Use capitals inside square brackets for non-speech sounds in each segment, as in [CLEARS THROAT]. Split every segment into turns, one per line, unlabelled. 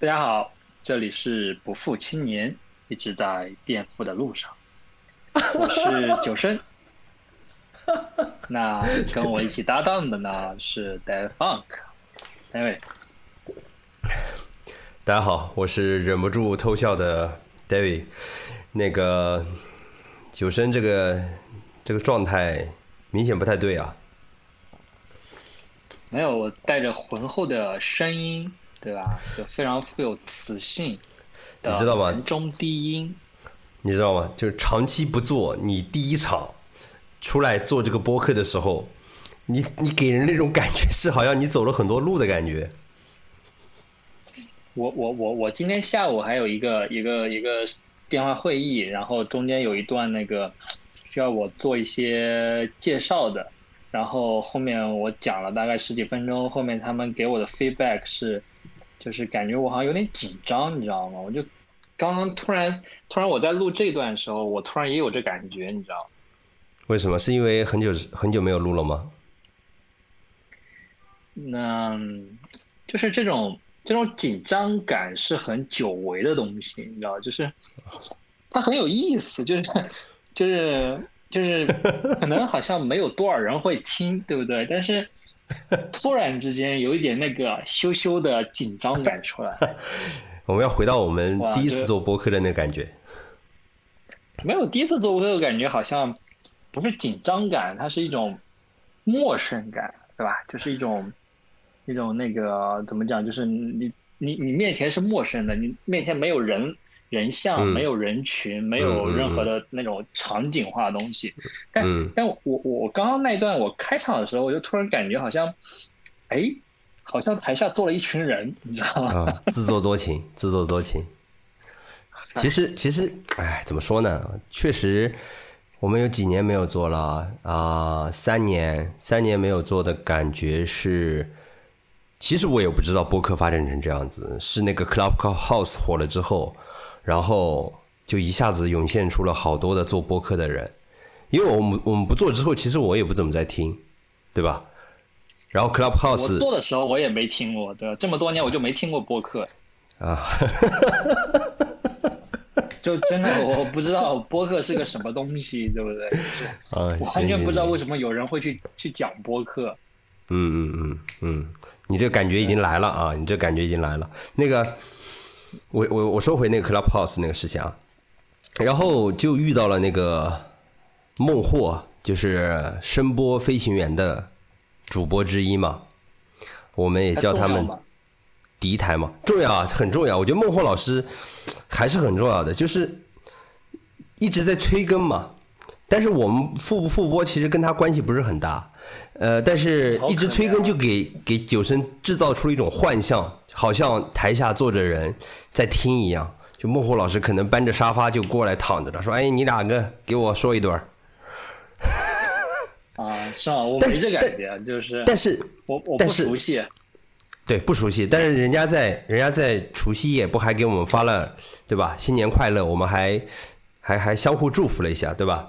大家好，这里是不负青年，一直在变富的路上。[LAUGHS] 我是九生，[LAUGHS] 那跟我一起搭档的呢是 Dave Funk，三位。
大家好，我是忍不住偷笑的 David。那个九生这个这个状态明显不太对啊。
没有，我带着浑厚的声音。对吧？就非常富有磁性，
你知道吗？
中低音，
你知道吗？就是长期不做，你第一场出来做这个播客的时候，你你给人那种感觉是好像你走了很多路的感觉。
我我我我今天下午还有一个一个一个电话会议，然后中间有一段那个需要我做一些介绍的，然后后面我讲了大概十几分钟，后面他们给我的 feedback 是。就是感觉我好像有点紧张，你知道吗？我就刚刚突然突然我在录这段的时候，我突然也有这感觉，你知道
为什么？是因为很久很久没有录了吗？
那就是这种这种紧张感是很久违的东西，你知道，就是它很有意思，就是就是就是可能好像没有多少人会听，对不对？但是。[LAUGHS] 突然之间有一点那个羞羞的紧张感出来。[LAUGHS]
我们要回到我们第一次做播客的那个感觉。
没有第一次做播客的感觉，好像不是紧张感，它是一种陌生感，对吧？就是一种一种那个怎么讲？就是你你你面前是陌生的，你面前没有人。人像没有人群，没有任何的那种场景化的东西，但但我我刚刚那段我开场的时候，我就突然感觉好像，哎，好像台下坐了一群人，你知道吗？[LAUGHS]
自作多情，自作多情。[LAUGHS] 其实其实，哎，怎么说呢？确实，我们有几年没有做了啊，三年三年没有做的感觉是，其实我也不知道播客发展成这样子，是那个 Clubhouse 火了之后。然后就一下子涌现出了好多的做播客的人，因为我们我们不做之后，其实我也不怎么在听，对吧？然后 Clubhouse
做的时候我也没听过，对吧？这么多年我就没听过播客
啊，[LAUGHS]
就真的我不知道播客是个什么东西，对不对？[LAUGHS]
啊，
完全不知道为什么有人会去去讲播客。
嗯嗯嗯嗯，你这感觉已经来了啊！你这感觉已经来了，那个。我我我说回那个 Clubhouse 那个事情啊，然后就遇到了那个孟获，就是声波飞行员的主播之一嘛，我们也叫他们敌台嘛，重要啊，很重要。我觉得孟获老师还是很重要的，就是一直在催更嘛，但是我们复不复播其实跟他关系不是很大，呃，但是一直催更就给给九生制造出了一种幻象。好像台下坐着人在听一样，就孟获老师可能搬着沙发就过来躺着了，说：“哎，你两个给我说一段。[LAUGHS] ”
啊，是吗？我没这感觉，就是，
但是
我我不熟悉，
对，不熟悉。但是人家在人家在除夕夜不还给我们发了，对吧？新年快乐，我们还还还相互祝福了一下，对吧？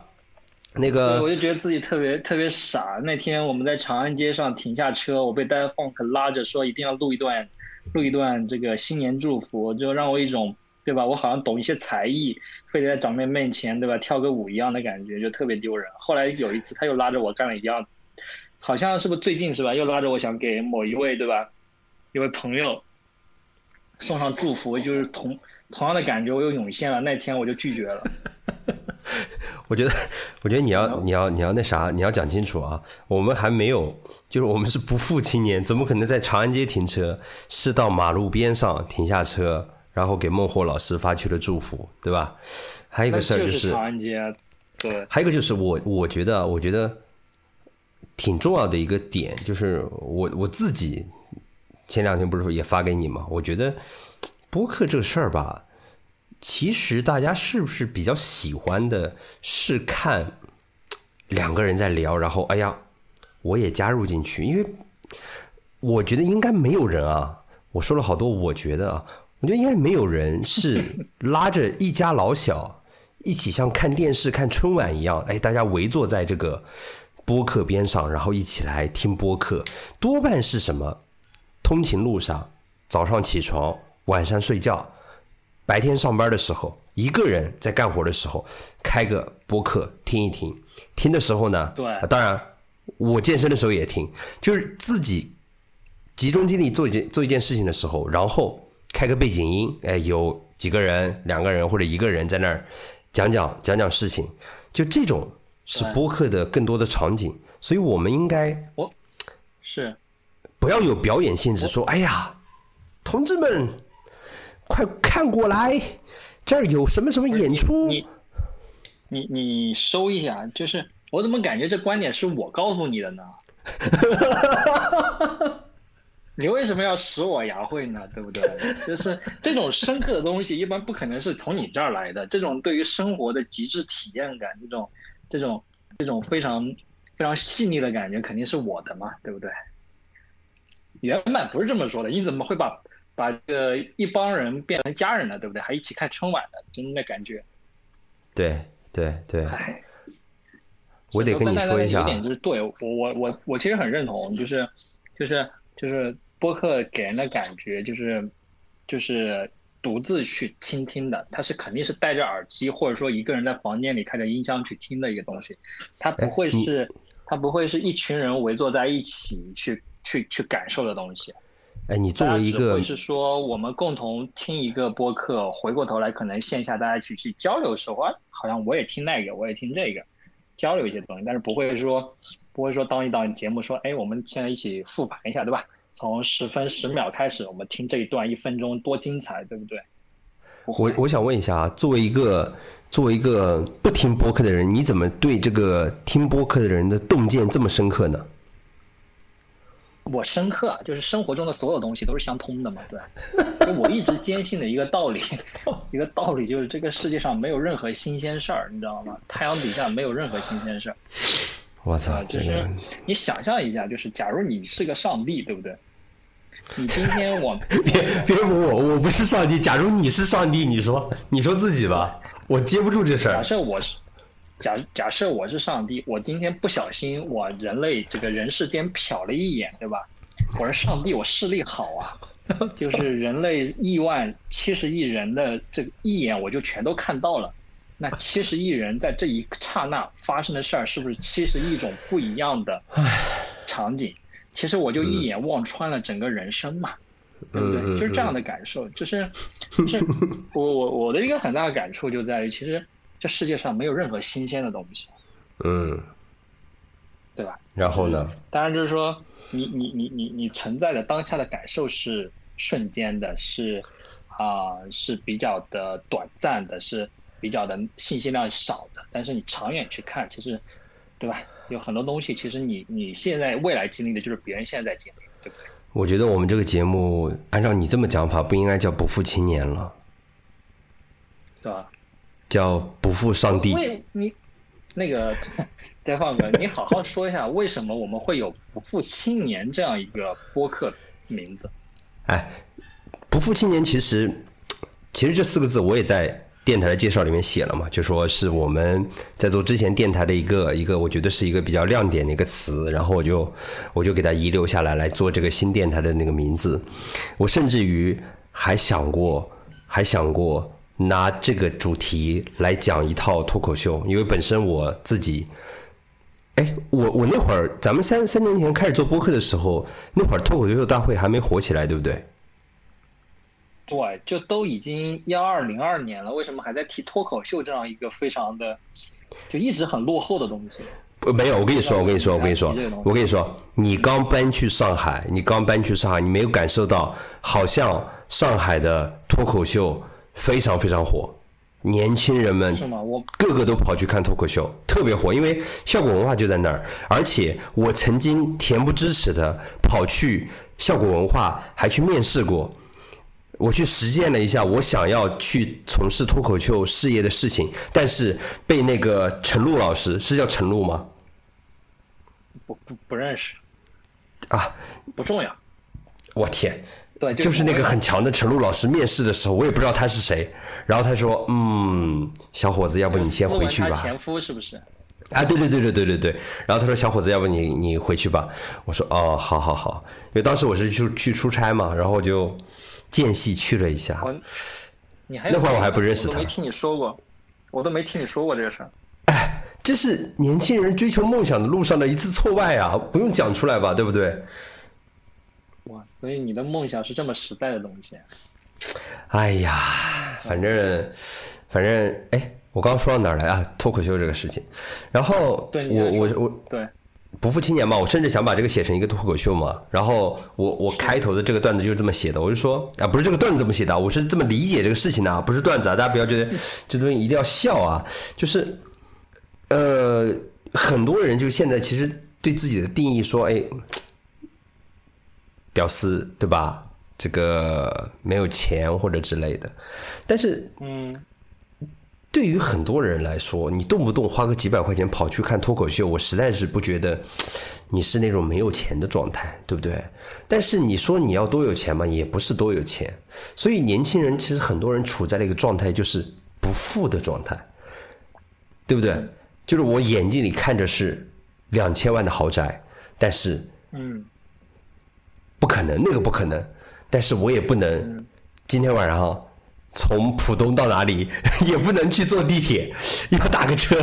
那个，
我就觉得自己特别特别傻。那天我们在长安街上停下车，我被戴放克拉着说一定要录一段。录一段这个新年祝福，就让我一种对吧？我好像懂一些才艺，非得在长辈面前对吧？跳个舞一样的感觉，就特别丢人。后来有一次，他又拉着我干了一样，好像是不是最近是吧？又拉着我想给某一位对吧？一位朋友送上祝福，就是同同样的感觉，我又涌现了。那天我就拒绝了。[LAUGHS]
我觉得，我觉得你要你要你要那啥，你要讲清楚啊！我们还没有，就是我们是不负青年，怎么可能在长安街停车？是到马路边上停下车，然后给孟获老师发去了祝福，对吧？还有一个事儿
就
是
长安街，对。
还有一个就是我，我觉得，我觉得挺重要的一个点，就是我我自己前两天不是也发给你吗？我觉得播客这个事儿吧。其实大家是不是比较喜欢的是看两个人在聊，然后哎呀，我也加入进去，因为我觉得应该没有人啊。我说了好多，我觉得啊，我觉得应该没有人是 [LAUGHS] 拉着一家老小一起像看电视看春晚一样，哎，大家围坐在这个播客边上，然后一起来听播客。多半是什么？通勤路上，早上起床。晚上睡觉，白天上班的时候，一个人在干活的时候，开个播客听一听。听的时候呢，
对
当然我健身的时候也听，就是自己集中精力做一件做一件事情的时候，然后开个背景音，哎，有几个人、两个人或者一个人在那儿讲讲讲讲事情，就这种是播客的更多的场景，所以我们应该
我是
不要有表演性质，说哎呀，同志们，快看过来，这儿有什么什么演出。
你你你收一下，就是我怎么感觉这观点是我告诉你的呢？[LAUGHS] 你为什么要使我牙慧呢？对不对？就是这种深刻的东西，一般不可能是从你这儿来的。这种对于生活的极致体验感，这种这种这种非常非常细腻的感觉，肯定是我的嘛，对不对？原版不是这么说的，你怎么会把把这个一帮人变成家人呢？对不对？还一起看春晚的，真的感觉，
对对对，
唉。
我得跟你说一下
有点就是对我我我我其实很认同，就是就是就是播客给人的感觉就是就是独自去倾听的，它是肯定是戴着耳机或者说一个人在房间里开着音箱去听的一个东西，它不会是它不会是一群人围坐在一起去去去感受的东西。
哎，你作为一个
是说我们共同听一个播客，回过头来可能线下大家一起去交流的时候，啊，好像我也听那个，我也听这个，交流一些东西，但是不会说不会说当一档节目说，哎，我们现在一起复盘一下，对吧？从十分十秒开始，我们听这一段一分钟多精彩，对不对？
我我想问一下啊，作为一个作为一个不听播客的人，你怎么对这个听播客的人的洞见这么深刻呢？
我深刻啊，就是生活中的所有东西都是相通的嘛，对。[LAUGHS] 就我一直坚信的一个道理，[LAUGHS] 一个道理就是这个世界上没有任何新鲜事儿，你知道吗？太阳底下没有任何新鲜事儿
我操
啊，，就是你想象一下，就是假如你是个上帝，对不对？你今天我 [LAUGHS]
别别问我，我不是上帝。假如你是上帝，你说你说自己吧，我接不住这事儿假。
设我是假假设我是上帝，我今天不小心我人类这个人世间瞟了一眼，对吧？我说上帝，我视力好啊，[LAUGHS] 就是人类亿万七十亿人的这个一眼我就全都看到了。那七十亿人在这一刹那发生的事儿，是不是七十亿种不一样的场景？其实我就一眼望穿了整个人生嘛，对不对？就是这样的感受，就是就是我我我的一个很大的感触就在于，其实这世界上没有任何新鲜的东西，
嗯，
对吧？
然后呢？
当然就是说，你你你你你存在的当下的感受是瞬间的，是啊、是比较的短暂的，是比较的信息量少的。但是你长远去看，其实对吧？有很多东西，其实你你现在未来经历的就是别人现在在经历，对不对？
我觉得我们这个节目，按照你这么讲法，不应该叫不负青年了，
对吧？
叫不负上帝。
为你那个戴放哥，你好好说一下，为什么我们会有“不负青年”这样一个播客名字？
哎，不负青年其实，其实这四个字我也在电台的介绍里面写了嘛，就说是我们在做之前电台的一个一个，我觉得是一个比较亮点的一个词，然后我就我就给它遗留下来来做这个新电台的那个名字。我甚至于还想过，还想过拿这个主题来讲一套脱口秀，因为本身我自己。哎，我我那会儿，咱们三三年前开始做播客的时候，那会儿脱口秀大会还没火起来，对不对？
对，就都已经幺二零二年了，为什么还在提脱口秀这样一个非常的就一直很落后的东西？
呃，没有，我跟你说，我跟你说，我跟你说我跟你说，你刚搬去上海，你刚搬去上海，你没有感受到，好像上海的脱口秀非常非常火，年轻人们
是吗？我
个个都跑去看脱口秀，特别火，因为效果文化就在那儿。而且我曾经恬不知耻的跑去效果文化，还去面试过。我去实践了一下我想要去从事脱口秀事业的事情，但是被那个陈露老师是叫陈露吗？
不不不认识，
啊，
不重要。
我天，
对，
就是那个很强的陈露老师面试的时候，我也不知道他是谁，然后他说：“嗯，小伙子，要不你先回去吧。”
他前夫是不是？
啊，对对对对对对对。然后他说：“小伙子，要不你你回去吧。”我说：“哦，好好好。”因为当时我是去去出差嘛，然后就间隙去了一下。
我，你还
那会儿我还不认识他
我都没听你说过，我都没听你说过这个事儿。
哎，这是年轻人追求梦想的路上的一次挫败啊，不用讲出来吧，对不对？
哇，所以你的梦想是这么实在的东西。
哎呀，反正反正，哎，我刚刚说到哪儿来啊？脱口秀这个事情，然后
对，
我我我
对，
不负青年嘛，我甚至想把这个写成一个脱口秀嘛。然后我我开头的这个段子就是这么写的，我就说啊，不是这个段子这么写的啊，我是这么理解这个事情的啊，不是段子啊，大家不要觉得 [LAUGHS] 这东西一定要笑啊。就是呃，很多人就现在其实对自己的定义说，哎，屌丝对吧？这个没有钱或者之类的，但是
嗯，
对于很多人来说，你动不动花个几百块钱跑去看脱口秀，我实在是不觉得你是那种没有钱的状态，对不对？但是你说你要多有钱嘛，也不是多有钱。所以年轻人其实很多人处在了一个状态，就是不富的状态，对不对？就是我眼睛里看着是两千万的豪宅，但是
嗯，
不可能，那个不可能。但是我也不能今天晚上从浦东到哪里，[LAUGHS] 也不能去坐地铁，要打个车。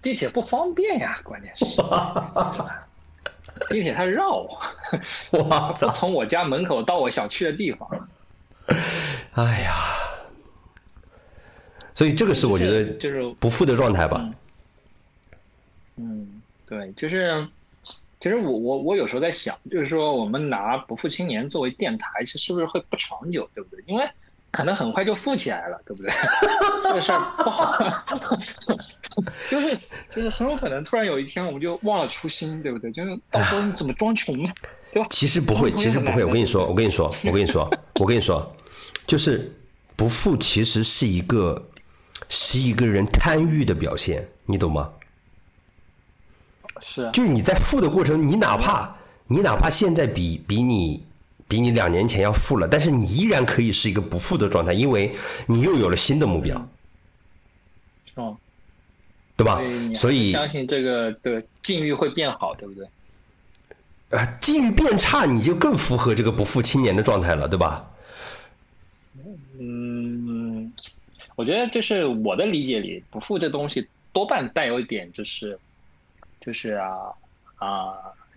地铁不方便呀，关键是，地铁它绕，[LAUGHS] [LAUGHS]
我
不！从我家门口到我想去的地方。
哎呀，所以这个是我觉得
就是
不富的状态吧。
嗯，对，就是，其实我我我有时候在想，就是说我们拿不负青年作为电台，其实是不是会不长久，对不对？因为可能很快就富起来了，对不对？[LAUGHS] 这个事儿不好，[LAUGHS] 就是就是很有可能突然有一天我们就忘了初心，对不对？就是到时候你怎么装穷呢？对吧？
其实不会，其实不会。我跟你说，我跟你说，我跟你说，我跟你说，就是不富其实是一个是一个人贪欲的表现，你懂吗？
是。
就是你在富的过程，你哪怕你哪怕现在比比你比你两年前要富了，但是你依然可以是一个不富的状态，因为你又有了新的目标，
哦，
对吧？
所以相信这个的境遇会变好，对不对？
啊，境遇变差，你就更符合这个不负青年的状态了，对吧？
嗯，我觉得就是我的理解里，不富这东西多半带有一点就是，就是啊啊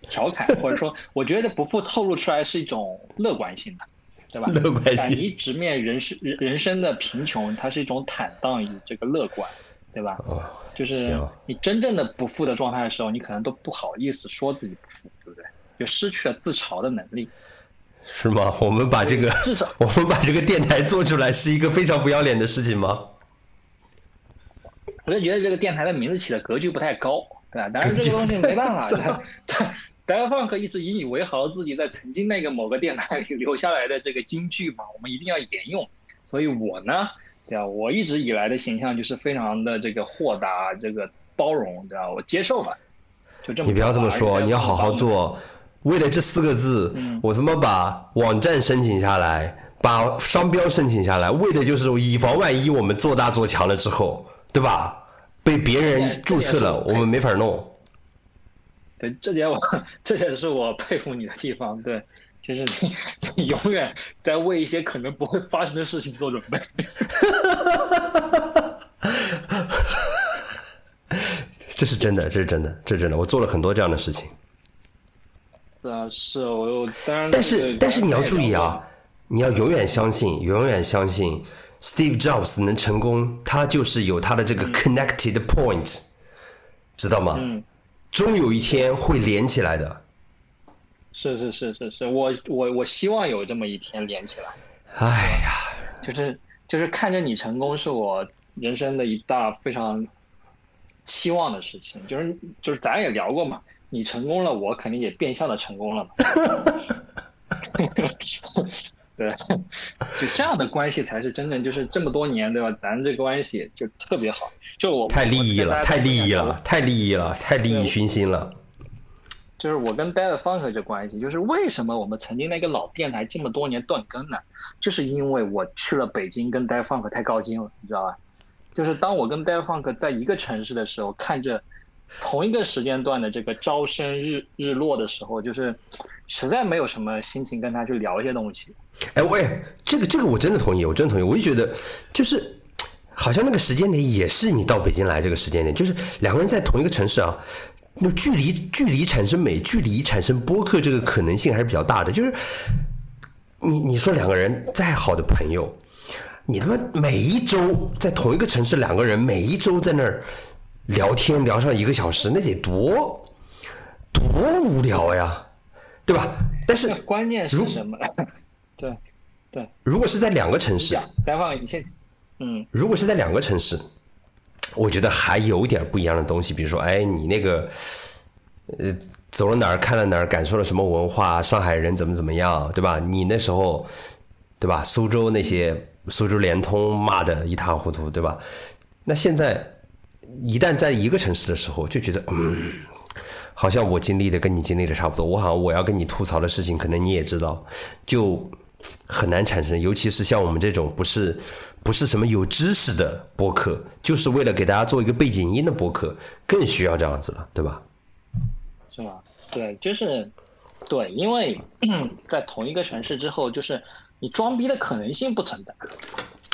调侃，或者说，我觉得不负透露出来是一种乐观性的，对吧？
乐观性
敢于直面人生人人生的贫穷，它是一种坦荡与这个乐观，对吧？
哦，
就是你真正的不富的状态的时候，你可能都不好意思说自己不富，对不对？就失去了自嘲的能力。
是吗？我们把这个
至少
我们把这个电台做出来是一个非常不要脸的事情吗？
我就觉得这个电台的名字起的格局不太高，对吧？当然这个东西没办法，[LAUGHS] 他他达尔放克一直引以为豪自己在曾经那个某个电台里留下来的这个金句嘛，我们一定要沿用。所以我呢，对吧？我一直以来的形象就是非常的这个豁达，这个包容，对吧？我接受吧，就这么。
你不要这么说，你要好好做。为了这四个字，
嗯
我他妈把网站申请下来，把商标申请下来，为的就是以防万一我们做大做强了之后，对吧？被别人注册了，我们没法弄。
对，这点我这点是我佩服你的地方，对，就是你你永远在为一些可能不会发生的事情做准备。[LAUGHS]
这是真的，这是真的，这是真的。我做了很多这样的事情，
是啊，是我我当然，
但是但是你要注意啊，你要永远相信，永远相信 Steve Jobs 能成功，他就是有他的这个 connected point，知道吗？
嗯，
终有一天会连起来的。
是是是是是，我我我希望有这么一天连起来，
哎呀，
就是就是看着你成功，是我人生的一大非常期望的事情。就是就是咱也聊过嘛，你成功了，我肯定也变相的成功了嘛。对，[LAUGHS] 就这样的关系才是真正就是这么多年对吧？咱这关系就特别好，就我
太利益了，太利益
了。
太利益了，太利益熏心了。
就是我跟 Dead Funk 这关系，就是为什么我们曾经那个老电台这么多年断更呢？就是因为我去了北京，跟 Dead Funk 太靠近了，你知道吧？就是当我跟 Dead Funk 在一个城市的时候，看着同一个时间段的这个朝升日日落的时候，就是实在没有什么心情跟他去聊一些东西，
哎，喂，这个这个我真的同意，我真的同意。我就觉得，就是好像那个时间点也是你到北京来这个时间点，就是两个人在同一个城市啊，那距离距离产生美，距离产生播客这个可能性还是比较大的。就是你你说两个人再好的朋友，你他妈每一周在同一个城市，两个人每一周在那儿聊天聊上一个小时，那得多多无聊呀，对吧？但是
关键是什么？对，对。
如果是在两个城市，
待会你先，嗯，
如果是在两个城市，我觉得还有点不一样的东西，比如说，哎，你那个，呃，走了哪儿，看了哪儿，感受了什么文化，上海人怎么怎么样，对吧？你那时候，对吧？苏州那些苏州联通骂的一塌糊涂，对吧？那现在一旦在一个城市的时候，就觉得，嗯，好像我经历的跟你经历的差不多，我好像我要跟你吐槽的事情，可能你也知道，就。很难产生，尤其是像我们这种不是不是什么有知识的播客，就是为了给大家做一个背景音的播客，更需要这样子了，对吧？
是吗？对，就是对，因为 [COUGHS] 在同一个城市之后，就是你装逼的可能性不存在。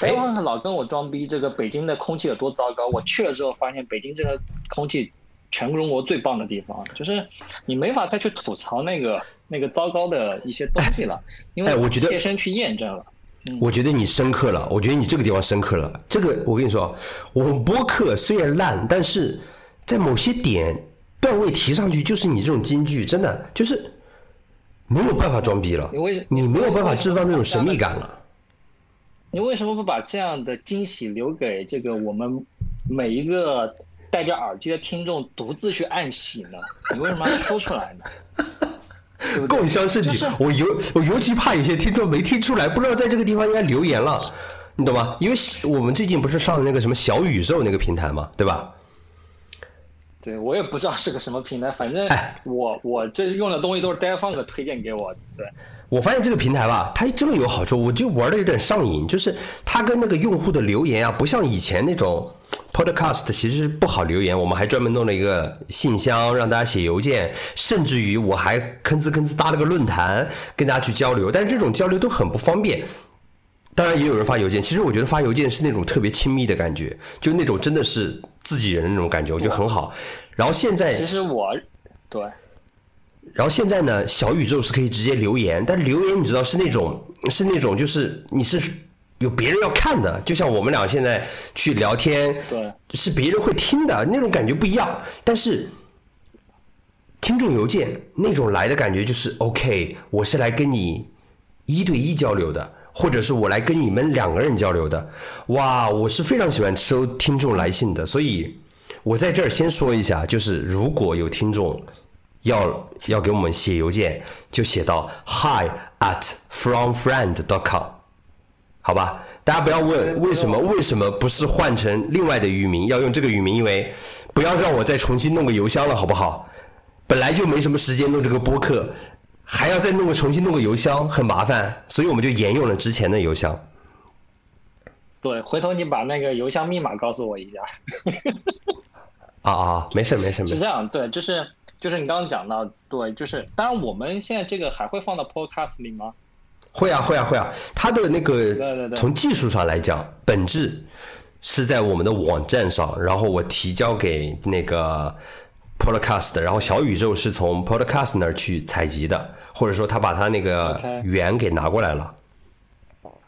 哎，老跟我装逼，这个北京的空气有多糟糕？我去了之后发现，北京这个空气。全中国最棒的地方，就是你没法再去吐槽那个那个糟糕的一些东西了，[LAUGHS] 因为我切身去验证了。
我觉得你深刻了，我觉得你这个地方深刻了。这个我跟你说，我们播客虽然烂，但是在某些点段位提上去，就是你这种金句，真的就是没有办法装逼了。你为你没有办法制造那种神秘感了。
你为什么不把这样的惊喜留给这个我们每一个？戴着耳机的听众独自去暗喜呢？你为什么要 [LAUGHS] 说出来呢？
共襄盛举，我尤我尤其怕有些听众没听出来，不知道在这个地方应该留言了，你懂吗？因为我们最近不是上了那个什么小宇宙那个平台嘛，对吧？
对，我也不知道是个什么平台，反正我我这用的东西都是戴放哥推荐给我。对，
我发现这个平台吧，它真的有好处，我就玩的有点上瘾，就是它跟那个用户的留言啊，不像以前那种。Podcast 其实不好留言，我们还专门弄了一个信箱，让大家写邮件，甚至于我还吭哧吭哧搭了个论坛，跟大家去交流。但是这种交流都很不方便。当然也有人发邮件，其实我觉得发邮件是那种特别亲密的感觉，就那种真的是自己人的那种感觉，我觉得很好。然后现在，
其实我对，
然后现在呢，小宇宙是可以直接留言，但留言你知道是那种是那种就是你是。有别人要看的，就像我们俩现在去聊天，
对，
是别人会听的那种感觉不一样。但是听众邮件那种来的感觉就是 OK，我是来跟你一对一交流的，或者是我来跟你们两个人交流的。哇，我是非常喜欢收听众来信的，所以我在这儿先说一下，就是如果有听众要要给我们写邮件，就写到 hi at fromfriend dot com。好吧，大家不要问为什么为什么不是换成另外的域名，要用这个域名，因为不要让我再重新弄个邮箱了，好不好？本来就没什么时间弄这个播客，还要再弄个重新弄个邮箱，很麻烦，所以我们就沿用了之前的邮箱。
对，回头你把那个邮箱密码告诉我一下。[LAUGHS]
啊啊，没事没事没事。
是这样，对，就是就是你刚刚讲到，对，就是当然我们现在这个还会放到 Podcast 里吗？
会啊会啊会啊，它的那个从技术上来讲，本质是在我们的网站上，然后我提交给那个 Podcast，然后小宇宙是从 Podcast 那儿去采集的，或者说他把他那个源给拿过来了。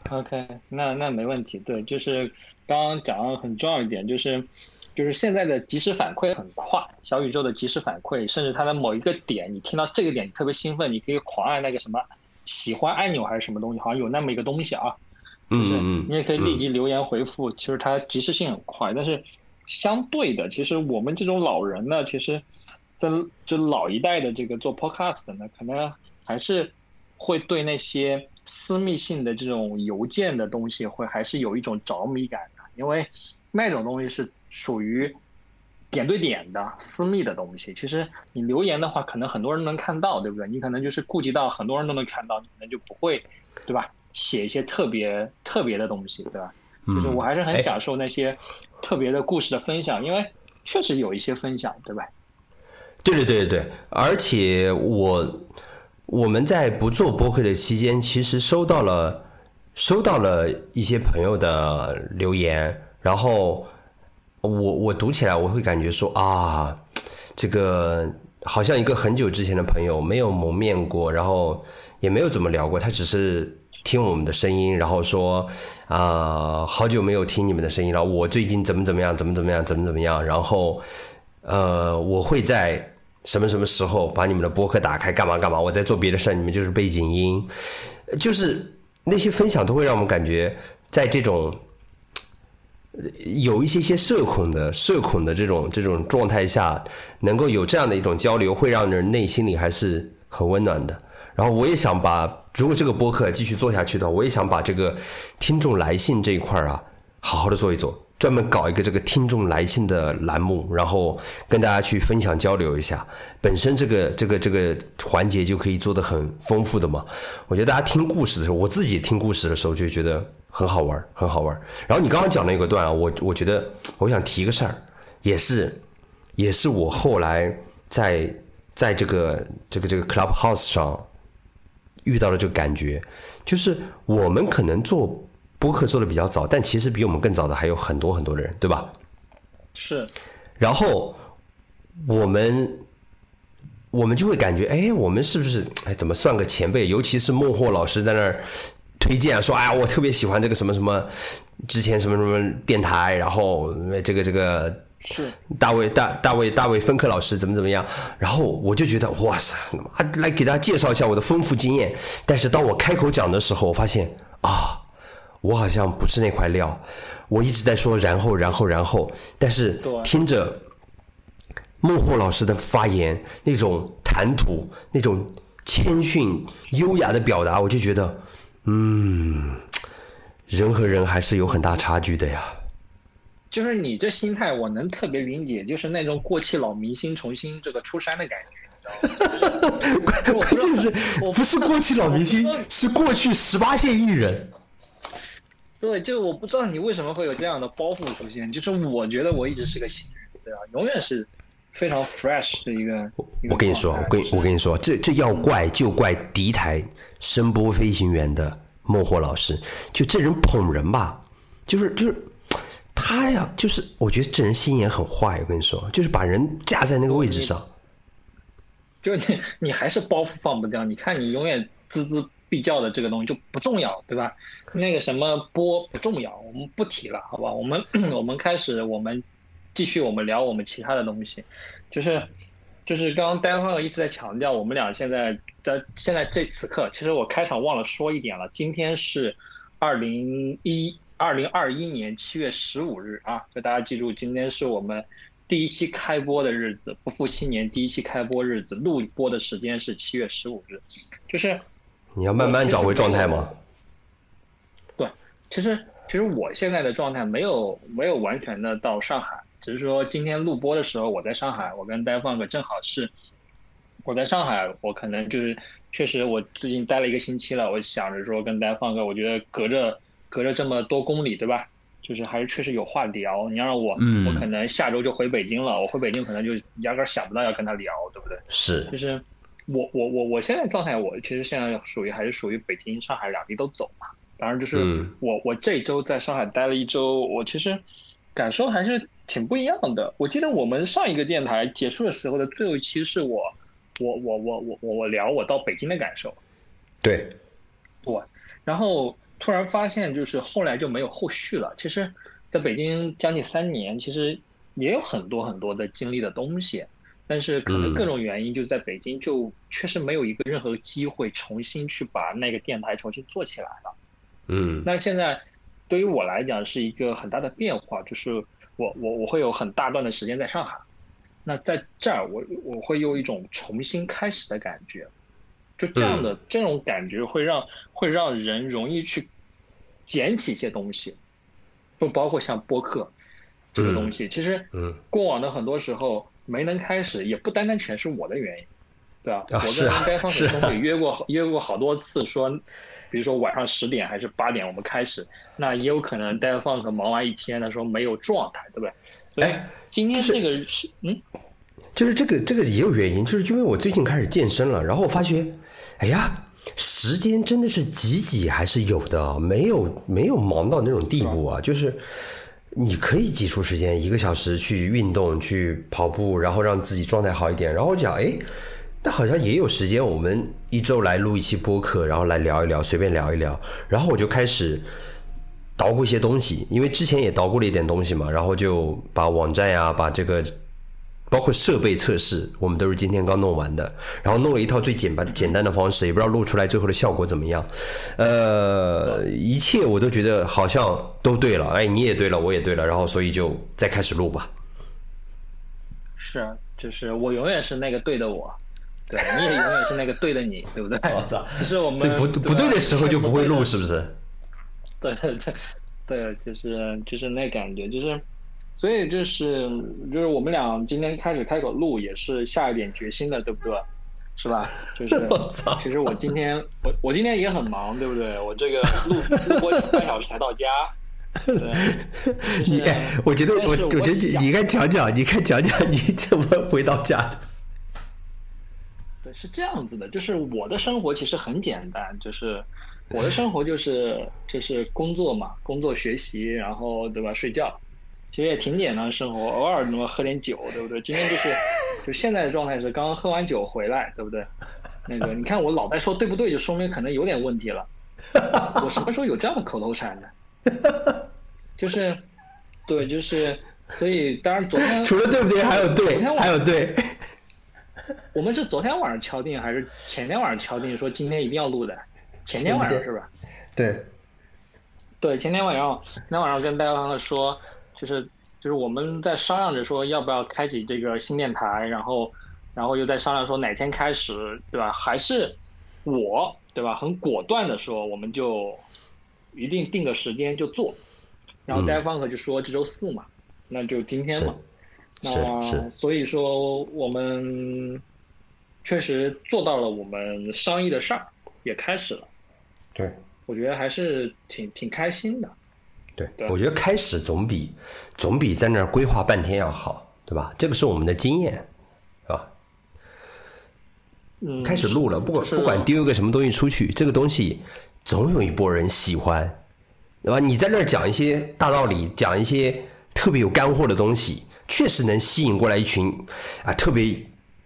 OK，那那没问题。对，就是刚刚讲到很重要一点，就是就是现在的即时反馈很快，小宇宙的即时反馈，甚至它的某一个点，你听到这个点特别兴奋，你可以狂按那个什么。喜欢按钮还是什么东西？好像有那么一个东西啊，就是你也可以立即留言回复。其实它及时性很快，但是相对的，其实我们这种老人呢，其实，在就老一代的这个做 podcast 的呢，可能还是会对那些私密性的这种邮件的东西，会还是有一种着迷感的，因为那种东西是属于。点对点的私密的东西，其实你留言的话，可能很多人能看到，对不对？你可能就是顾及到很多人都能看到，你可能就不会，对吧？写一些特别特别的东西，对吧？就是我还是很享受那些特别的故事的分享，因为确实有一些分享，对吧？
对对对对对，而且我我们在不做播客的期间，其实收到了收到了一些朋友的留言，然后我我读起来我会感觉说啊，这个好像一个很久之前的朋友，没有谋面过，然后也没有怎么聊过，他只是听我们的声音，然后说啊，好久没有听你们的声音了，我最近怎么怎么样，怎么怎么样，怎么怎么样，然后呃，我会在。什么什么时候把你们的播客打开？干嘛干嘛？我在做别的事儿，你们就是背景音，就是那些分享都会让我们感觉，在这种有一些些社恐的社恐的这种这种状态下，能够有这样的一种交流，会让人内心里还是很温暖的。然后我也想把，如果这个播客继续做下去的话，我也想把这个听众来信这一块啊，好好的做一做。专门搞一个这个听众来信的栏目，然后跟大家去分享交流一下。本身这个这个这个环节就可以做得很丰富的嘛。我觉得大家听故事的时候，我自己听故事的时候就觉得很好玩，很好玩。然后你刚刚讲那个段啊，我我觉得我想提个事儿，也是也是我后来在在这个这个这个 Clubhouse 上遇到了这个感觉，就是我们可能做。播客做的比较早，但其实比我们更早的还有很多很多的人，对吧？
是。
然后我们我们就会感觉，哎，我们是不是哎怎么算个前辈？尤其是孟获老师在那儿推荐说，哎呀，我特别喜欢这个什么什么之前什么什么电台，然后这个这个
是
大卫大大卫大卫芬克老师怎么怎么样？然后我就觉得，哇塞，来给大家介绍一下我的丰富经验。但是当我开口讲的时候，我发现啊。我好像不是那块料，我一直在说然后然后然后，但是听着孟获老师的发言，那种谈吐，那种谦逊优雅的表达，我就觉得，嗯，人和人还是有很大差距的呀。
就是你这心态，我能特别理解，就是那种过气老明星重新这个出山的感觉，你知道吗？[LAUGHS]
关键是不是过气老明星，是过去十八线艺人。
对，就我不知道你为什么会有这样的包袱出现。就是我觉得我一直是个新人，对吧？永远是非常 fresh 的一个。
我跟你说，我跟我跟你说，这这要怪就怪敌台声波飞行员的孟获老师。就这人捧人吧，就是就是他呀，就是我觉得这人心眼很坏。我跟你说，就是把人架在那个位置上，
就你你还是包袱放不掉。你看你永远孜孜。必叫的这个东西就不重要，对吧？那个什么播不重要，我们不提了，好吧？我们 [CLEARS THROAT] 我们开始，我们继续，我们聊我们其他的东西，就是就是刚刚戴方一直在强调，我们俩现在的现在这此刻，其实我开场忘了说一点了，今天是二零一二零二一年七月十五日啊，就大家记住，今天是我们第一期开播的日子，不负七年第一期开播日子，录播的时间是七月十五日，就是。
你要慢慢找回状态吗？
对，其实其实我现在的状态没有没有完全的到上海，只是说今天录播的时候我在上海，我跟呆放哥正好是我在上海，我可能就是确实我最近待了一个星期了，我想着说跟呆放哥，我觉得隔着隔着这么多公里，对吧？就是还是确实有话聊。你要让我，我可能下周就回北京了，我回北京可能就压根想不到要跟他聊，对不对？
是，
就是。我我我我现在状态，我其实现在属于还是属于北京、上海两地都走嘛。当然，就是我我这周在上海待了一周，我其实感受还是挺不一样的。我记得我们上一个电台结束的时候的最后一期是我我我我我我我聊我到北京的感受。
对，
对。然后突然发现，就是后来就没有后续了。其实在北京将近三年，其实也有很多很多的经历的东西。但是可能各种原因，就是在北京就确实没有一个任何机会重新去把那个电台重新做起来了。
嗯，
那现在对于我来讲是一个很大的变化，就是我我我会有很大段的时间在上海，那在这儿我我会有一种重新开始的感觉，就这样的这种感觉会让会让人容易去捡起一些东西，不包括像播客这个东西，其实
嗯，
过往的很多时候。没能开始，也不单单全是我的原因，对吧？我跟该方水东也约过约过好多次，说，比如说晚上十点还是八点我们开始，那也有可能戴方可忙完一天的时候没有状态，对不对？
哎，
今天这个是嗯，
就是这个这个也有原因，就是因为我最近开始健身了，然后我发觉哎呀，时间真的是挤挤还是有的啊，没有没有忙到那种地步啊，就是你可以挤出时间一个小时去运动、去跑步，然后让自己状态好一点。然后我讲，哎，那好像也有时间，我们一周来录一期播客，然后来聊一聊，随便聊一聊。然后我就开始。捣鼓一些东西，因为之前也捣鼓了一点东西嘛，然后就把网站呀，把这个包括设备测试，我们都是今天刚弄完的，然后弄了一套最简单简单的方式，也不知道录出来最后的效果怎么样。呃，一切我都觉得好像都对了，哎，你也对了，我也对了，然后所以就再开始录吧。
是，就是我永远是那个对的我，对，你也永远是那个对的你，对不对？[LAUGHS] 我操，就是我们
不不对的时候就不会录，是不是？
对对对，对，就是就是那感觉，就是，所以就是就是我们俩今天开始开口录，也是下一点决心的，对不对？是吧？就是，[LAUGHS] 其实我今天我我今天也很忙，对不对？我这个录 [LAUGHS] 录播半小时才到家。[LAUGHS]
你该，我觉得我我觉得你应该讲讲，你该讲讲你怎么回到家的。
对，是这样子的，就是我的生活其实很简单，就是。我的生活就是就是工作嘛，工作学习，然后对吧？睡觉，其实也挺简单的生活，偶尔那么喝点酒，对不对？今天就是，就现在的状态是刚刚喝完酒回来，对不对？那个你看我老在说对不对，就说明可能有点问题了。我什么时候有这样的口头禅呢？就是，对，就是，所以当然昨天 [LAUGHS]
除了对不对，还有对，还有对。
我们是昨天晚上敲定还是前天晚上敲定说今天一定要录的？前天晚上是吧？
对，
对，前天晚上，前天晚上跟大家说，就是就是我们在商量着说要不要开启这个新电台，然后然后又在商量说哪天开始，对吧？还是我，对吧？很果断的说，我们就一定定个时间就做。然后戴方克就说这周四嘛，那就今天嘛。那所以说我们确实做到了我们商议的事儿，也开始了。
对，
我觉得还是挺挺开心的。
对，我觉得开始总比总比在那儿规划半天要好，对吧？这个是我们的经验，啊。
嗯。
开始录了，不管不管丢一个什么东西出去，这个东西总有一波人喜欢，对吧？你在那儿讲一些大道理，讲一些特别有干货的东西，确实能吸引过来一群啊，特别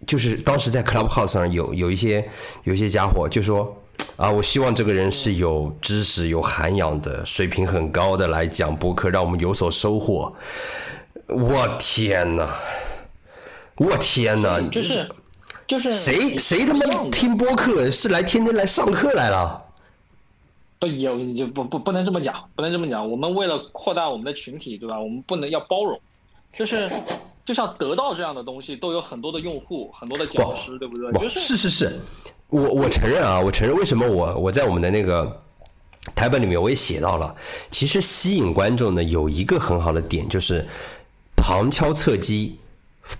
就是当时在 Clubhouse 上有有一些有一些家伙就说。啊，我希望这个人是有知识、有涵养的，水平很高的来讲博客，让我们有所收获。我天哪！我天哪！
就是就是
谁谁他妈听播客是来天天来上课来了？
不有就不不不能这么讲，不能这么讲。我们为了扩大我们的群体，对吧？我们不能要包容，就是就像得到这样的东西，都有很多的用户，很多的讲师，对不对？就是
是是是。我我承认啊，我承认为什么我我在我们的那个台本里面我也写到了，其实吸引观众呢有一个很好的点，就是旁敲侧击，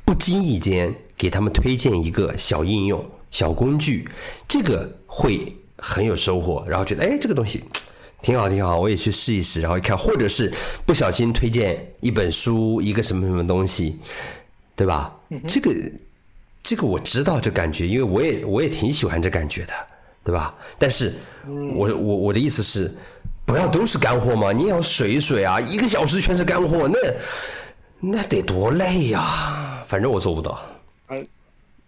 不经意间给他们推荐一个小应用、小工具，这个会很有收获，然后觉得哎这个东西挺好挺好，我也去试一试，然后一看，或者是不小心推荐一本书、一个什么什么东西，对吧？这个。这个我知道这感觉，因为我也我也挺喜欢这感觉的，对吧？但是，我我我的意思是，不要都是干货嘛，你也要水一水啊，一个小时全是干货，那那得多累呀！反正我做不到。
嗯，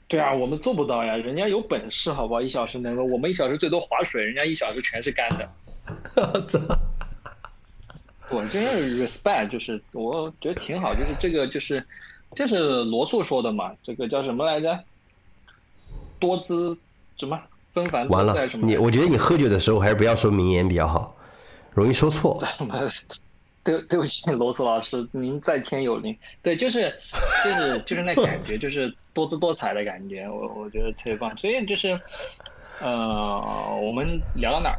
对啊，我们做不到呀，人家有本事，好不好？一小时能够，我们一小时最多划水，人家一小时全是干的。[LAUGHS] 我真是 respect，就是我觉得挺好，就是这个就是。这是罗素说的嘛？这个叫什么来着？多姿什么纷繁
完了，你我觉得你喝酒的时候还是不要说名言比较好，容易说错。[LAUGHS]
对对不起，罗素老师，您在天有灵。对，就是就是就是那感觉，就是多姿多彩的感觉。我我觉得特别棒。所以就是，呃，我们聊到哪儿？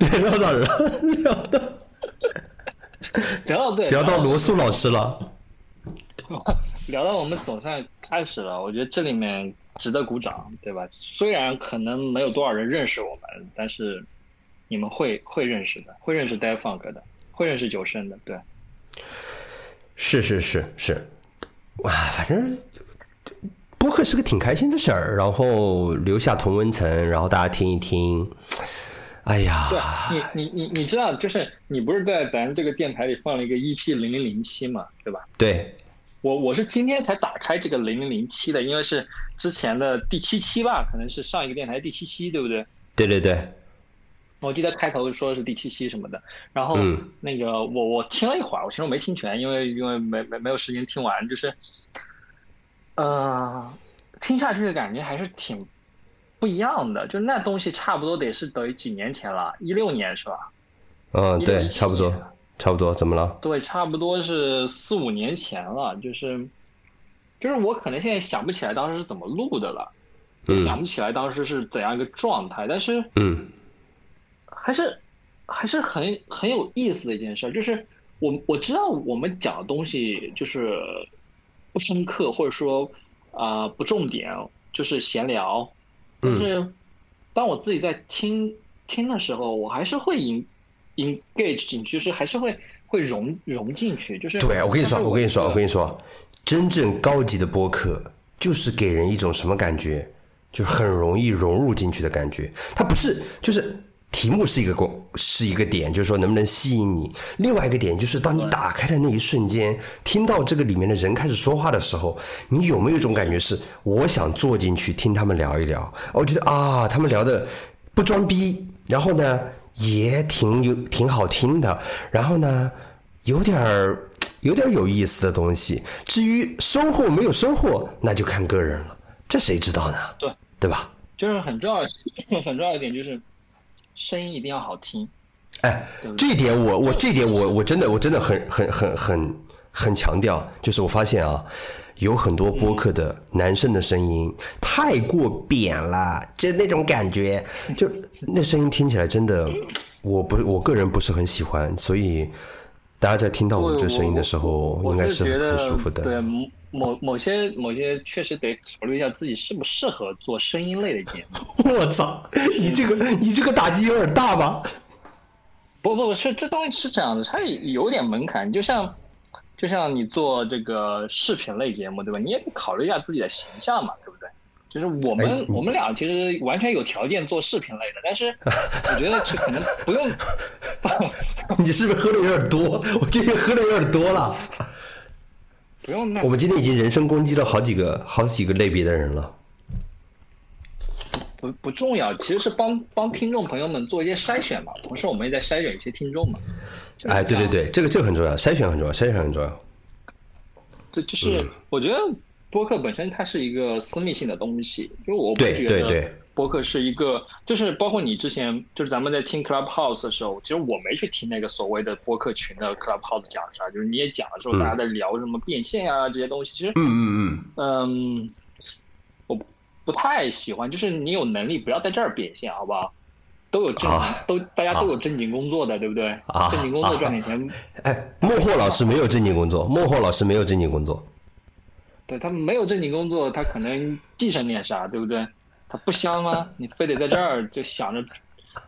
[LAUGHS]
聊到哪儿？[LAUGHS] 聊到
聊到对，
聊到罗素老师了。[LAUGHS]
聊到我们总算开始了，我觉得这里面值得鼓掌，对吧？虽然可能没有多少人认识我们，但是你们会会认识的，会认识 Dave Funk 的，会认识九生的，对。
是是是是，哇，反正播客是个挺开心的事儿，然后留下同温层，然后大家听一听。哎呀，
对你你你你知道，就是你不是在咱这个电台里放了一个 EP 零零零七嘛，对吧？
对，
我我是今天才打开这个零零零七的，因为是之前的第七期吧，可能是上一个电台第七期，对不对？
对对对，
我记得开头说的是第七期什么的，然后
嗯
那个我我听了一会儿，我其实我没听全，因为因为没没没有时间听完，就是，呃，听下去的感觉还是挺不一样的，就那东西差不多得是等于几年前了，一六年是吧？
嗯，对，差不多
年，
差不多，怎么了？
对，差不多是四五年前了，就是，就是我可能现在想不起来当时是怎么录的了，想不起来当时是怎样一个状态，但是
嗯。
还是还是很很有意思的一件事，就是我我知道我们讲的东西就是不深刻，或者说啊、呃不重点，就是闲聊，但是当我自己在听听的时候，我还是会 in engage 进去，就是还是会会融融进去，就是
对，我跟你说，我跟你说，我跟你说，真正高级的播客就是给人一种什么感觉？就是很容易融入进去的感觉。它不是，就是题目是一个公是一个点，就是说能不能吸引你。另外一个点就是，当你打开的那一瞬间，听到这个里面的人开始说话的时候，你有没有一种感觉是，我想坐进去听他们聊一聊？我觉得啊，他们聊的不装逼，然后呢也挺有挺好听的，然后呢有点儿有点儿有意思的东西。至于收获没有收获，那就看个人了，这谁知道呢？
对
对吧？
就是很重要很重要一点就是声音一定要好听，
哎，这一点我我这一点我我真的我真的很很很很很强调，就是我发现啊，有很多播客的男生的声音太过扁了，就那种感觉，就那声音听起来真的，我不我个人不是很喜欢，所以大家在听到我们这声音的时候，应该
是
很舒服的。
对某某某些某些确实得考虑一下自己适不适合做声音类的节目。[LAUGHS]
我操，你这个你这个打击有点大吧？
不不不是这东西是这样的，它有点门槛。就像就像你做这个视频类节目，对吧？你也得考虑一下自己的形象嘛，对不对？就是我们、
哎
我们俩其实完全有条件做视频类的，但是我觉得这可能不用。[LAUGHS]
你是不是喝的有点多？我今天喝的有点多了。
不用那
我们今天已经人身攻击了好几个好几个类别的人了。
不不重要，其实是帮帮听众朋友们做一些筛选嘛。同时，我们也在筛选一些听众嘛。就是
哎，对对，对，这个这个很重要，筛选很重要，筛选很重要。
这就是我觉得播客本身它是一个私密性的东西，就我不觉得播客是一个，就是包括你之前就是咱们在听 Clubhouse 的时候，其实我没去听那个所谓的播客群的 Clubhouse 讲啥，就是你也讲的时候，大家在聊什么变现啊这些东西，其实
嗯嗯嗯，
嗯，我不太喜欢，就是你有能力不要在这儿变现，好不好？都有正都大家都有正经工作的，对不对？
啊
正经工作赚点钱，
哎，孟获老师没有正经工作，孟获老师没有正经工作。
对他没有正经工作，他可能继承点啥，对不对？他不香吗？你非得在这儿就想着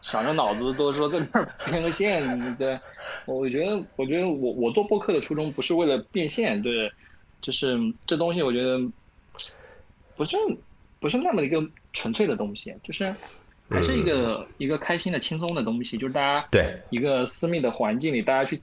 想着脑子都说在那儿变个现，对？我觉得，我觉得我我做播客的初衷不是为了变现，对，就是这东西，我觉得不是不是那么一个纯粹的东西，就是还是一个、一个开心的、轻松的东西，就是大家
对
一个私密的环境里，大家去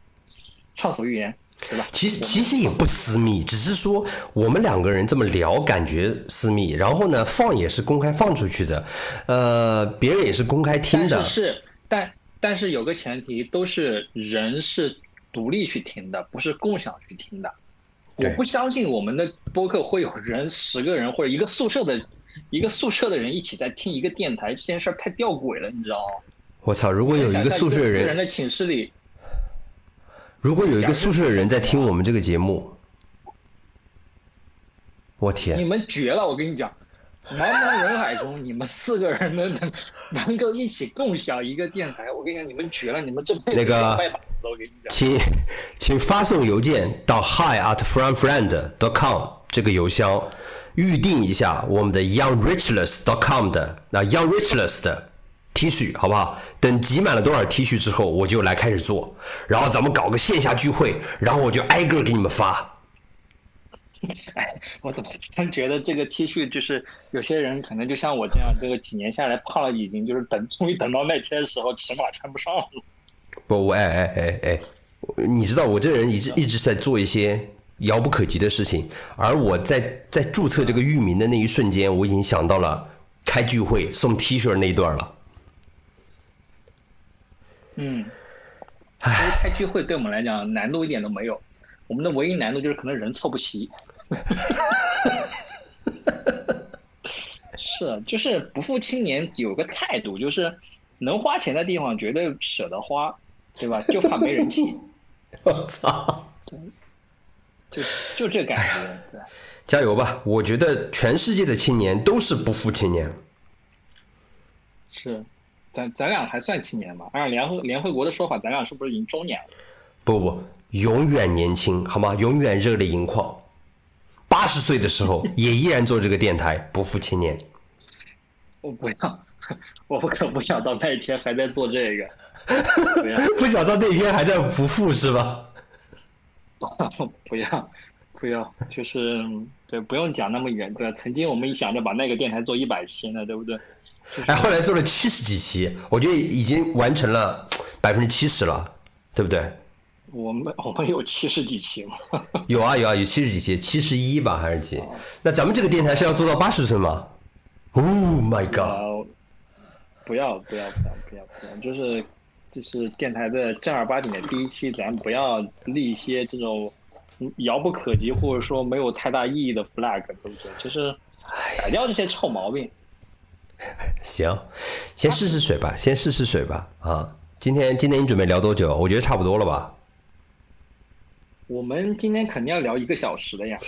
畅所欲言，对吧？
其实其实也不私密，只是说我们两个人这么聊，感觉私密。然后呢，放也是公开放出去的，呃，别人也是公开听的
但是。是，但但是有个前提，都是人是独立去听的，不是共享去听的。我不相信我们的播客会有人十个人或者一个宿舍的一个宿舍的人一起在听一个电台，这件事儿太吊诡了，你知道吗？
我操！如果有一个宿舍
的
人，
人的寝室里，
如果有一个宿舍的人在听我们这个节目，我天你！
们绝了！我跟你讲，茫茫人海中，你们四个人能能能够一起共享一个电台，我跟你讲，你们绝了！你们这辈子
那个。请请发送邮件到 hi at friend friend dot com 这个邮箱，预定一下我们的 YoungRichless.com 的那 youngrichles 的 T 恤，好不好？等集满了多少 T 恤之后，我就来开始做，然后咱们搞个线下聚会，然后我就挨个给你们发。
哎，[LAUGHS] 我怎么突然觉得这个 T 恤就是有些人可能就像我这样，这个几年下来胖了已经，就是等终于等到那天的时候，尺码穿不上了。
不，我哎哎哎哎，你知道我这人一直一直在做一些遥不可及的事情，而我在在注册这个域名的那一瞬间，我已经想到了开聚会送 T 恤那一段了。
嗯，其实开聚会对我们来讲难度一点都没有，我们的唯一难度就是可能人凑不齐。[LAUGHS] 是，就是不负青年有个态度，就是能花钱的地方绝对舍得花，对吧？就怕没人气。[LAUGHS]
我操！
就就这感觉，对。
加油吧！我觉得全世界的青年都是不负青年。
是，咱咱俩还算青年吧？按联合联合国的说法，咱俩是不是已经中年了？
不不，永远年轻，好吗？永远热泪盈眶。八十岁的时候 [LAUGHS] 也依然做这个电台，不负青年。
我不要，我可不想到那一天还在做这个。[LAUGHS]
不想到那一天还在不负是吧？[LAUGHS]
不要，不要，就是对，不用讲那么远。对，曾经我们一想着把那个电台做一百期呢，对不对？
哎，后来做了七十几期，我觉得已经完成了百分之七十了，对不对？
我们我们有七十几期吗？[LAUGHS]
有啊有啊有七十几期，七十一吧还是几？那咱们这个电台是要做到八十岁吗？Oh my god！
不要不要不要不要不要，就是就是电台的正儿八经的第一期，咱不要立一些这种遥不可及或者说没有太大意义的 flag，对不对？就是改掉这些臭毛病。[LAUGHS]
行，先试试水吧，先试试水吧啊！今天今天你准备聊多久？我觉得差不多了吧。
我们今天肯定要聊一个小时的呀！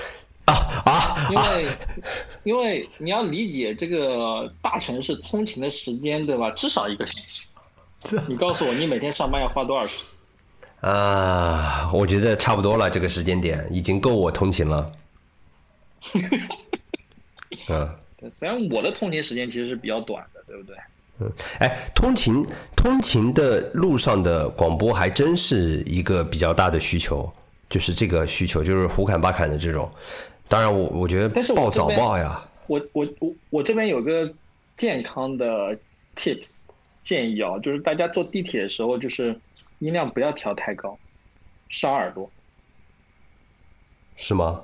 啊啊！
因为因为你要理解这个大城市通勤的时间，对吧？至少一个小时。[LAUGHS] 你告诉我，你每天上班要花多少时
间？啊，我觉得差不多了，这个时间点已经够我通勤了。[LAUGHS]
嗯，虽然我的通勤时间其实是比较短的，对不对？
嗯，哎，通勤通勤的路上的广播还真是一个比较大的需求。就是这个需求，就是胡侃八侃的这种。当然，我我觉得报早报呀。
我我我我这边有个健康的 tips 建议啊，就是大家坐地铁的时候，就是音量不要调太高，伤耳朵。
是吗？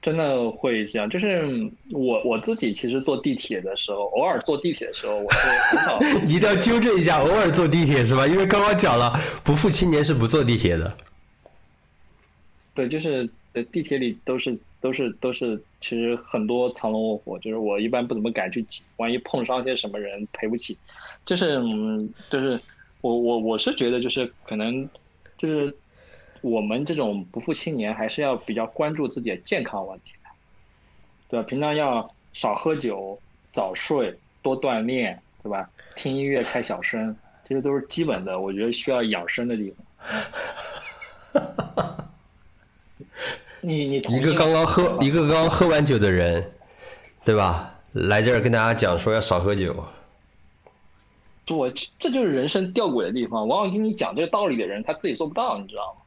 真的会这样。就是我我自己其实坐地铁的时候，偶尔坐地铁的时候，我是很少。[LAUGHS]
你一定要纠正一下，偶尔坐地铁是吧？因为刚刚讲了，不负青年是不坐地铁的。
对，就是呃，地铁里都是都是都是，其实很多藏龙卧虎，就是我一般不怎么敢去挤，万一碰上些什么人赔不起。就是嗯，就是我我我是觉得就是可能就是我们这种不负青年还是要比较关注自己的健康问题的，对吧？平常要少喝酒、早睡、多锻炼，对吧？听音乐、开小声，这些都是基本的，我觉得需要养生的地方。[LAUGHS] 你你
一个刚刚喝一个刚刚喝完酒的人，对吧？来这儿跟大家讲说要少喝酒。
我这就是人生吊诡的地方。往往跟你讲这个道理的人，他自己做不到，你知道吗？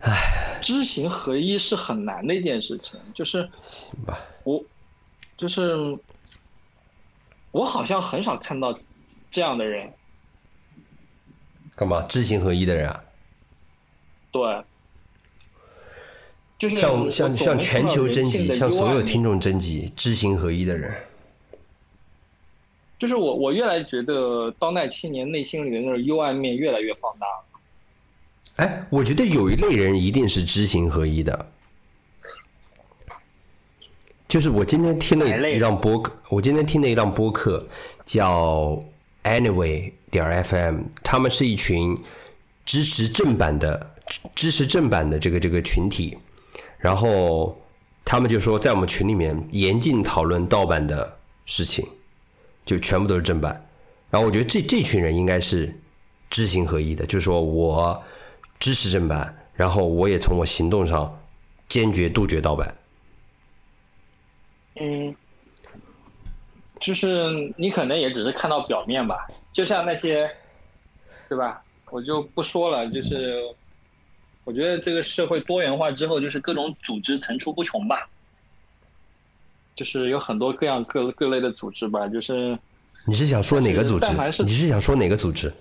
唉，
知行合一是很难的一件事情。就是
行吧，
我就是我好像很少看到这样的人。
干嘛？知行合一的人啊？
对。
向向向全球征集，向所有听众征集知行合一的人。
就是我，我越来觉得当代青年内心里的那种幽暗面越来越放大。
哎，我觉得有一类人一定是知行合一的。就是我今天听了一档播客，我今天听了一档播客叫 Anyway 点 FM，他们是一群支持正版的、支持正版的这个这个群体。然后他们就说，在我们群里面严禁讨论盗版的事情，就全部都是正版。然后我觉得这这群人应该是知行合一的，就是说我支持正版，然后我也从我行动上坚决杜绝盗版。
嗯，就是你可能也只是看到表面吧，就像那些，对吧？我就不说了，就是。我觉得这个社会多元化之后，就是各种组织层出不穷吧，就是有很多各样各各类的组织吧，就是。
你是想说哪个组织你是想说哪个组织？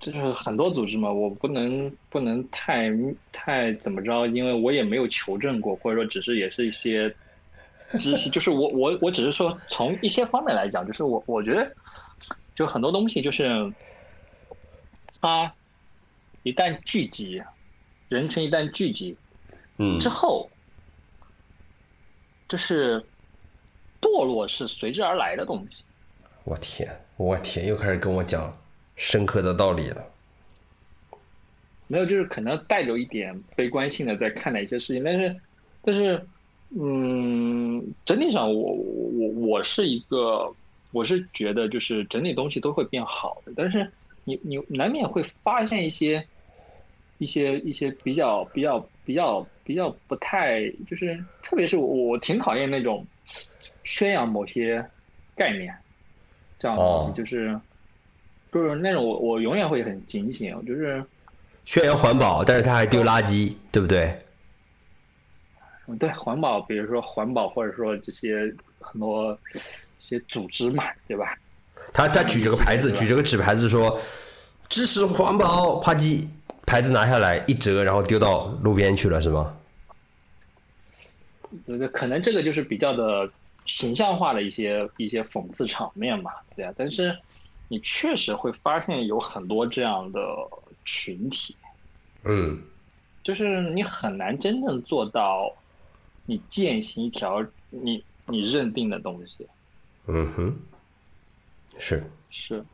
就是很多组织嘛，我不能不能太太怎么着，因为我也没有求证过，或者说只是也是一些知识，就是我我我只是说从一些方面来讲，就是我我觉得就很多东西就是它一旦聚集，人群一旦聚集
嗯
之后，就是堕落是随之而来的东西。
我天，我天，又开始跟我讲深刻的道理了。
没有，就是可能带着一点悲观性的在看待一些事情，但是，但是，嗯，整体上我我我是一个，我是觉得就是整体东西都会变好的，但是你你难免会发现一些一些一些比较比较比较比较不太，就是特别是我我挺讨厌那种宣扬某些概念这样的东西，
哦
就是就是那种我我永远会很警醒，就是。
宣扬环保，但是他还丢垃圾，对不对？
嗯，对环保，比如说环保，或者说这些很多一些组织嘛，对吧？
他他举着个牌子，举着个纸牌子说支持环保，啪叽，牌子拿下来一折，然后丢到路边去了，是吗？
这个可能这个就是比较的形象化的一些一些讽刺场面嘛，对啊。但是你确实会发现有很多这样的群体，
嗯
就是你很难真正做到你践行一条你你认定的东西，
嗯哼，是。
是。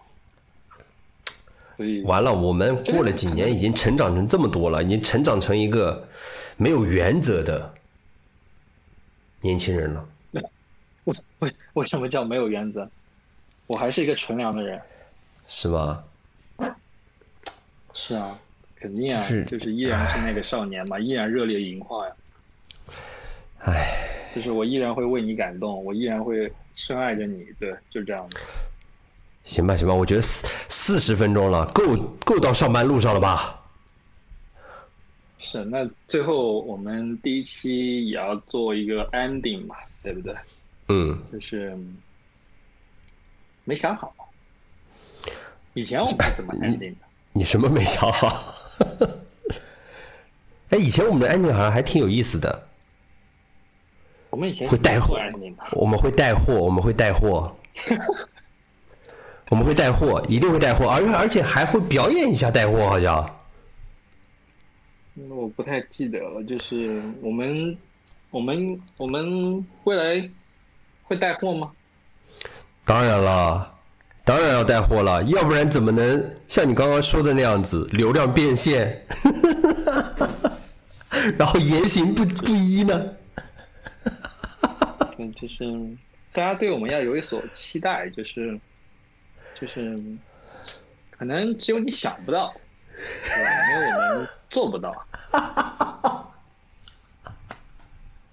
所以
完了，我们过了几年，已经成长成这么多了，已经成长成一个没有原则的年轻人了。[LAUGHS]
为为为什么叫没有原则？我还是一个纯良的人。
是吗？
是啊，肯定啊，
是
就是依然是那个少年嘛，依然热烈盈眶呀。
唉，
就是我依然会为你感动，我依然会深爱着你，对，就这样的。
行吧，行吧，我觉得四四十分钟了，够够到上班路上了吧？
是，那最后我们第一期也要做一个 ending 嘛，对不对？
嗯，
就是没想好。以前我们是怎么 ending 的？
你什么没想好？[LAUGHS] 哎，以前我们的 ending 好像还挺有意思的，
我们以前
会带货我们会带货，我们会带货，[LAUGHS] 我们会带货，一定会带货，而而且还会表演一下带货，好像。
嗯我不太记得了。就是我们，我们，我们未来会带货吗？
当然了，当然要带货了，要不然怎么能像你刚刚说的那样子流量变现，[LAUGHS] 然后言行不不一呢？
嗯，就是大家对我们要有所期待，就是就是可能只有你想不到，对吧？没有我们做不到。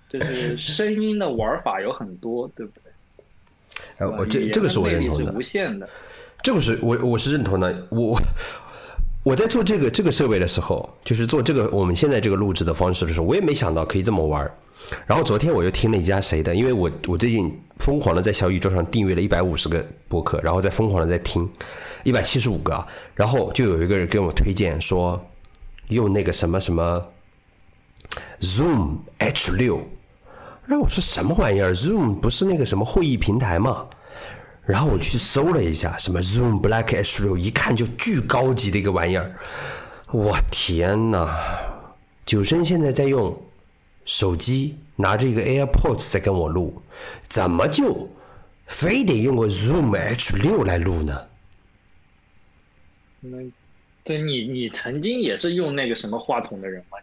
就是声音的玩法有很多，对不对？
哎，我这这个是我认同的
是无，限的。
这个是我我是认同的。我我在做这个这个设备的时候，就是做这个我们现在这个录制的方式的时候，我也没想到可以这么玩儿。然后昨天我又听了一家谁的，因为我我最近疯狂的在小宇宙上订阅了一百五十个播客，然后再疯狂的在听一百七十五个，然后就有一个人跟我推荐说用那个什么什么 Zoom H 六，然后我说什么玩意儿？Zoom 不是那个什么会议平台吗？然后我去搜了一下，什么 Zoom Black H 六，一看就巨高级的一个玩意儿。我天呐！九生现在在用手机拿着一个 AirPods 在跟我录，怎么就非得用个 Zoom H 六来录呢？
那对你，你曾经也是用那个什么话筒的人吗？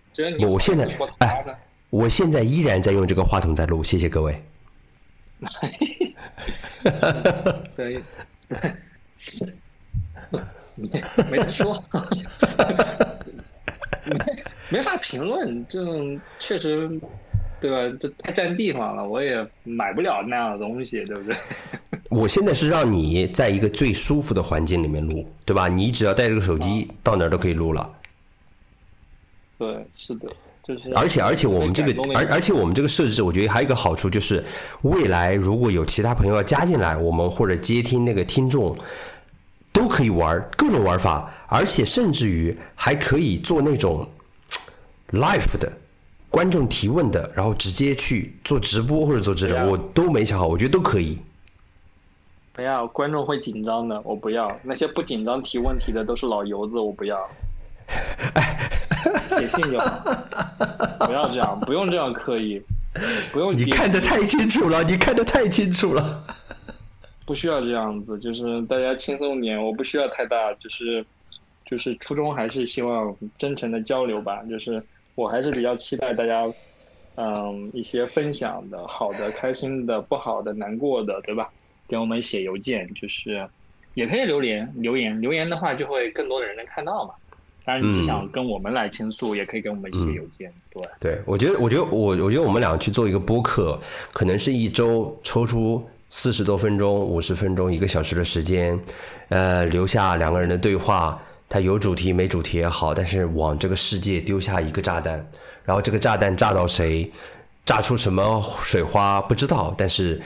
我现在
哎，
我现在依然在用这个话筒在录，谢谢各位。[LAUGHS]
对，是，[LAUGHS] 没没得说，[LAUGHS] 没没法评论，这种确实，对吧？这太占地方了，我也买不了那样的东西，对不对？[LAUGHS]
我现在是让你在一个最舒服的环境里面录，对吧？你只要带着个手机，到哪儿都可以录了。
对，是的，就是
而且而且我们这个而而且我们这个设置，我觉得还有一个好处就是，未来如果有其他朋友要加进来，我们或者接听那个听众，都可以玩各种玩法，而且甚至于还可以做那种 live 的观众提问的，然后直接去做直播或者做这种，
对啊
我都没想好，我觉得都可以。
不要，观众会紧张的，我不要。那些不紧张提问题的都是老油子，我不要。[LAUGHS] 写信就好，不要这样，不用这样刻意，不用
你看得太清楚了，你看得太清楚了。[LAUGHS]
不需要这样子，就是大家轻松点，我不需要太大，就是就是初衷还是希望真诚的交流吧，就是我还是比较期待大家，嗯，一些分享的，好的、开心的、不好的、难过的，对吧？给我们写邮件，就是也可以留言，留言留言的话就会更多的人能看到嘛。当然，你只想跟我们来倾诉，也可以给我们写邮件，对。
对，我觉得，我觉得我，我觉得我们俩去做一个播客，可能是一周抽出四十多分钟、五十分钟、一个小时的时间，呃，留下两个人的对话，它有主题没主题也好，但是往这个世界丢下一个炸弹，然后这个炸弹炸到谁，炸出什么水花不知道，但是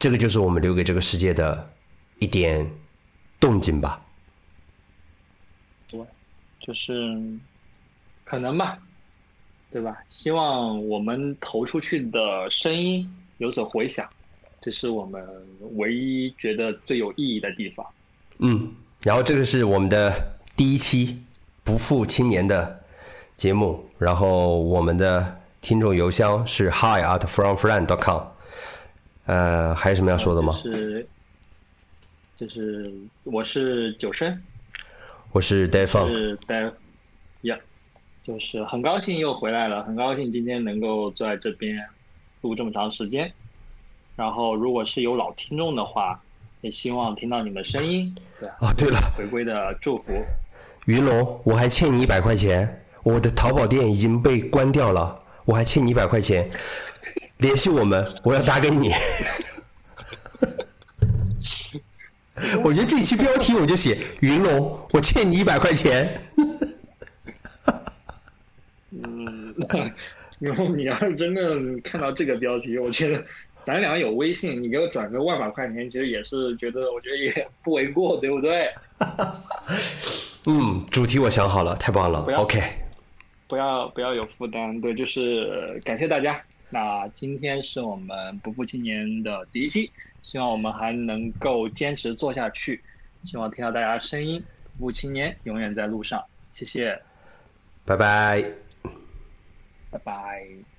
这个就是我们留给这个世界的一点动静吧。
对，就是可能吧，对吧？希望我们投出去的声音有所回响，这是我们唯一觉得最有意义的地方。
嗯，然后这个是我们的第一期不负青年的节目，然后我们的听众邮箱是 hi at fromfriend.com。呃，还有什么要说的吗？
就是就是我是九生，
我是 d a v
是 Dave，呀，就是很高兴又回来了，很高兴今天能够坐在这边录这么长时间。然后，如果是有老听众的话，也希望听到你们声音，对啊？
哦，对了，
回归的祝福。
云龙，我还欠你一百块钱，我的淘宝店已经被关掉了，我还欠你一百块钱，联系我们，我要打给你。我觉得这期标题我就写云龙，我欠你一百块钱。[LAUGHS]
嗯，然 [LAUGHS] 后你要是真的看到这个标题，我觉得咱俩有微信，你给我转个万把块钱，其实也是觉得，我觉得也不为过，对不对？[LAUGHS]
嗯，主题我想好了，太棒了
不。
OK，
不要不要有负担，对，就是呃感谢大家。那今天是我们不负青年的第一期，希望我们还能够坚持做下去，希望听到大家的声音。不负青年永远在路上，谢谢，
拜拜。
拜拜。